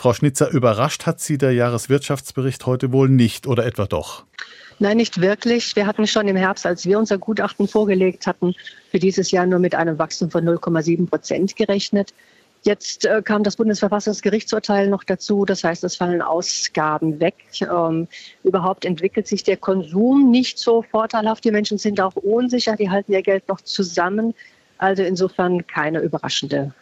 Frau Schnitzer, überrascht hat Sie der Jahreswirtschaftsbericht heute wohl nicht oder etwa doch? Nein, nicht wirklich. Wir hatten schon im Herbst, als wir unser Gutachten vorgelegt hatten, für dieses Jahr nur mit einem Wachstum von 0,7 Prozent gerechnet. Jetzt äh, kam das Bundesverfassungsgerichtsurteil noch dazu. Das heißt, es fallen Ausgaben weg. Ähm, überhaupt entwickelt sich der Konsum nicht so vorteilhaft. Die Menschen sind auch unsicher. Die halten ihr Geld noch zusammen. Also insofern keine überraschende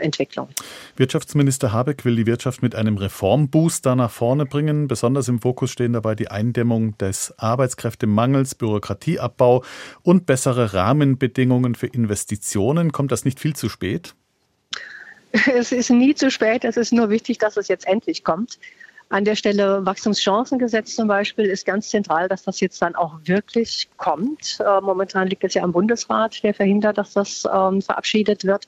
Entwicklung. Wirtschaftsminister Habeck will die Wirtschaft mit einem Reformbooster nach vorne bringen. Besonders im Fokus stehen dabei die Eindämmung des Arbeitskräftemangels, Bürokratieabbau und bessere Rahmenbedingungen für Investitionen. Kommt das nicht viel zu spät? Es ist nie zu spät. Es ist nur wichtig, dass es jetzt endlich kommt. An der Stelle Wachstumschancengesetz zum Beispiel ist ganz zentral, dass das jetzt dann auch wirklich kommt. Äh, momentan liegt es ja am Bundesrat, der verhindert, dass das ähm, verabschiedet wird.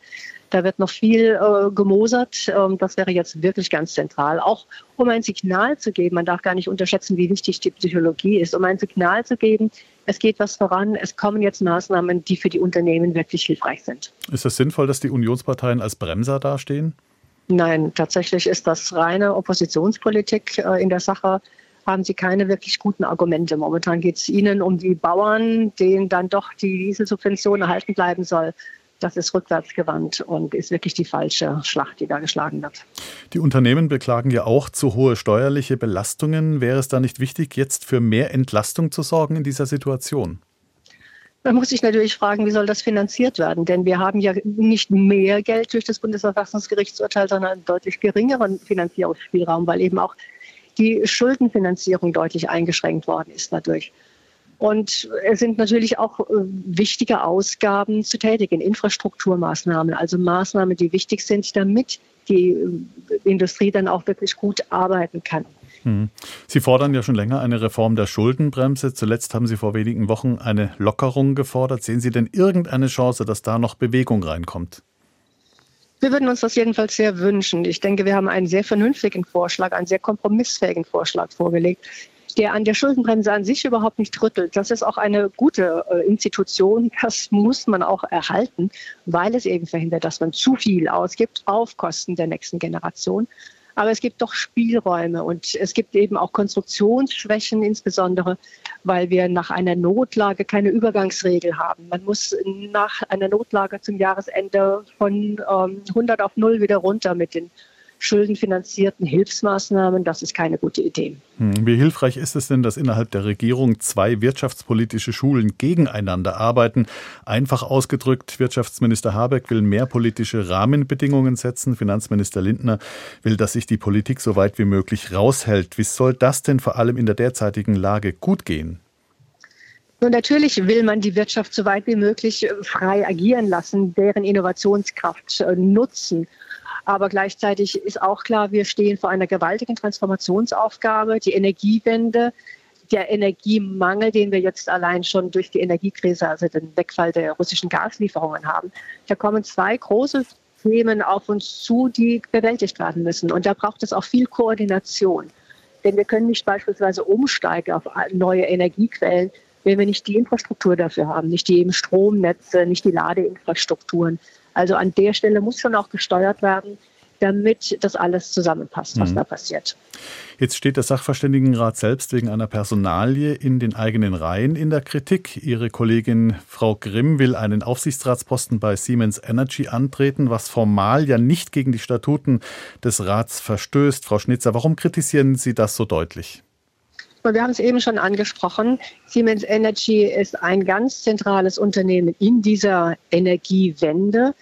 Da wird noch viel äh, gemosert. Ähm, das wäre jetzt wirklich ganz zentral. Auch um ein Signal zu geben, man darf gar nicht unterschätzen, wie wichtig die Psychologie ist, um ein Signal zu geben, es geht was voran, es kommen jetzt Maßnahmen, die für die Unternehmen wirklich hilfreich sind. Ist es sinnvoll, dass die Unionsparteien als Bremser dastehen? Nein, tatsächlich ist das reine Oppositionspolitik äh, in der Sache haben sie keine wirklich guten Argumente. Momentan geht es ihnen um die Bauern, denen dann doch die Dieselsubvention erhalten bleiben soll das ist rückwärtsgewandt und ist wirklich die falsche Schlacht, die da geschlagen wird. Die Unternehmen beklagen ja auch zu hohe steuerliche Belastungen. Wäre es da nicht wichtig, jetzt für mehr Entlastung zu sorgen in dieser Situation? Man muss sich natürlich fragen, wie soll das finanziert werden? Denn wir haben ja nicht mehr Geld durch das Bundesverfassungsgerichtsurteil, sondern einen deutlich geringeren Finanzierungsspielraum, weil eben auch die Schuldenfinanzierung deutlich eingeschränkt worden ist dadurch. Und es sind natürlich auch äh, wichtige Ausgaben zu tätigen, Infrastrukturmaßnahmen, also Maßnahmen, die wichtig sind, damit die äh, Industrie dann auch wirklich gut arbeiten kann. Hm. Sie fordern ja schon länger eine Reform der Schuldenbremse. Zuletzt haben Sie vor wenigen Wochen eine Lockerung gefordert. Sehen Sie denn irgendeine Chance, dass da noch Bewegung reinkommt? Wir würden uns das jedenfalls sehr wünschen. Ich denke, wir haben einen sehr vernünftigen Vorschlag, einen sehr kompromissfähigen Vorschlag vorgelegt der an der Schuldenbremse an sich überhaupt nicht rüttelt. Das ist auch eine gute äh, Institution. Das muss man auch erhalten, weil es eben verhindert, dass man zu viel ausgibt auf Kosten der nächsten Generation. Aber es gibt doch Spielräume und es gibt eben auch Konstruktionsschwächen, insbesondere weil wir nach einer Notlage keine Übergangsregel haben. Man muss nach einer Notlage zum Jahresende von ähm, 100 auf 0 wieder runter mit den schuldenfinanzierten Hilfsmaßnahmen, das ist keine gute Idee. Hm, wie hilfreich ist es denn, dass innerhalb der Regierung zwei wirtschaftspolitische Schulen gegeneinander arbeiten? Einfach ausgedrückt, Wirtschaftsminister Habeck will mehr politische Rahmenbedingungen setzen, Finanzminister Lindner will, dass sich die Politik so weit wie möglich raushält. Wie soll das denn vor allem in der derzeitigen Lage gut gehen? Nun, natürlich will man die Wirtschaft so weit wie möglich frei agieren lassen, deren Innovationskraft äh, nutzen. Aber gleichzeitig ist auch klar, wir stehen vor einer gewaltigen Transformationsaufgabe. Die Energiewende, der Energiemangel, den wir jetzt allein schon durch die Energiekrise, also den Wegfall der russischen Gaslieferungen haben. Da kommen zwei große Themen auf uns zu, die bewältigt werden müssen. Und da braucht es auch viel Koordination. Denn wir können nicht beispielsweise umsteigen auf neue Energiequellen, wenn wir nicht die Infrastruktur dafür haben, nicht die Stromnetze, nicht die Ladeinfrastrukturen. Also an der Stelle muss schon auch gesteuert werden, damit das alles zusammenpasst, was mhm. da passiert. Jetzt steht der Sachverständigenrat selbst wegen einer Personalie in den eigenen Reihen in der Kritik. Ihre Kollegin Frau Grimm will einen Aufsichtsratsposten bei Siemens Energy antreten, was formal ja nicht gegen die Statuten des Rats verstößt. Frau Schnitzer, warum kritisieren Sie das so deutlich? Wir haben es eben schon angesprochen. Siemens Energy ist ein ganz zentrales Unternehmen in dieser Energiewende,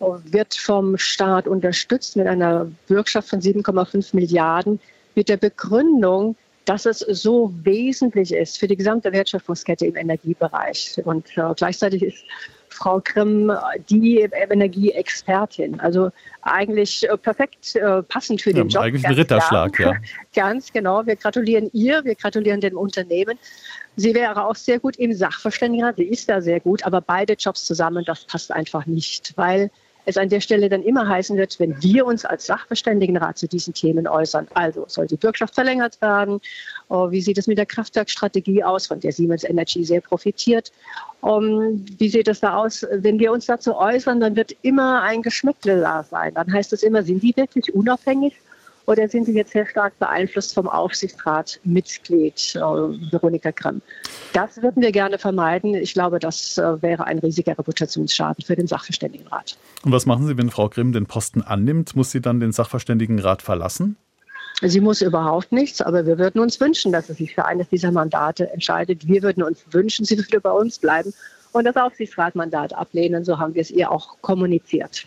wird vom Staat unterstützt mit einer Bürgschaft von 7,5 Milliarden mit der Begründung, dass es so wesentlich ist für die gesamte Wertschöpfungskette im Energiebereich. Und äh, gleichzeitig ist Frau Grimm die Energieexpertin. Also eigentlich äh, perfekt äh, passend für den ja, Job. Eigentlich ein Ritterschlag, ja. Ganz genau. Wir gratulieren ihr, wir gratulieren dem Unternehmen. Sie wäre auch sehr gut im Sachverständigenrat, sie ist da sehr gut, aber beide Jobs zusammen, das passt einfach nicht, weil es an der Stelle dann immer heißen wird, wenn wir uns als Sachverständigenrat zu diesen Themen äußern. Also soll die Bürgschaft verlängert werden? Oh, wie sieht es mit der Kraftwerkstrategie aus, von der Siemens Energy sehr profitiert? Wie sieht es da aus? Wenn wir uns dazu äußern, dann wird immer ein Geschmäckle da sein. Dann heißt es immer, sind die wirklich unabhängig? Oder sind Sie jetzt sehr stark beeinflusst vom Aufsichtsratmitglied äh, Veronika Grimm? Das würden wir gerne vermeiden. Ich glaube, das äh, wäre ein riesiger Reputationsschaden für den Sachverständigenrat. Und was machen Sie, wenn Frau Grimm den Posten annimmt? Muss sie dann den Sachverständigenrat verlassen? Sie muss überhaupt nichts, aber wir würden uns wünschen, dass sie sich für eines dieser Mandate entscheidet. Wir würden uns wünschen, sie würde bei uns bleiben und das Aufsichtsratmandat ablehnen. So haben wir es ihr auch kommuniziert.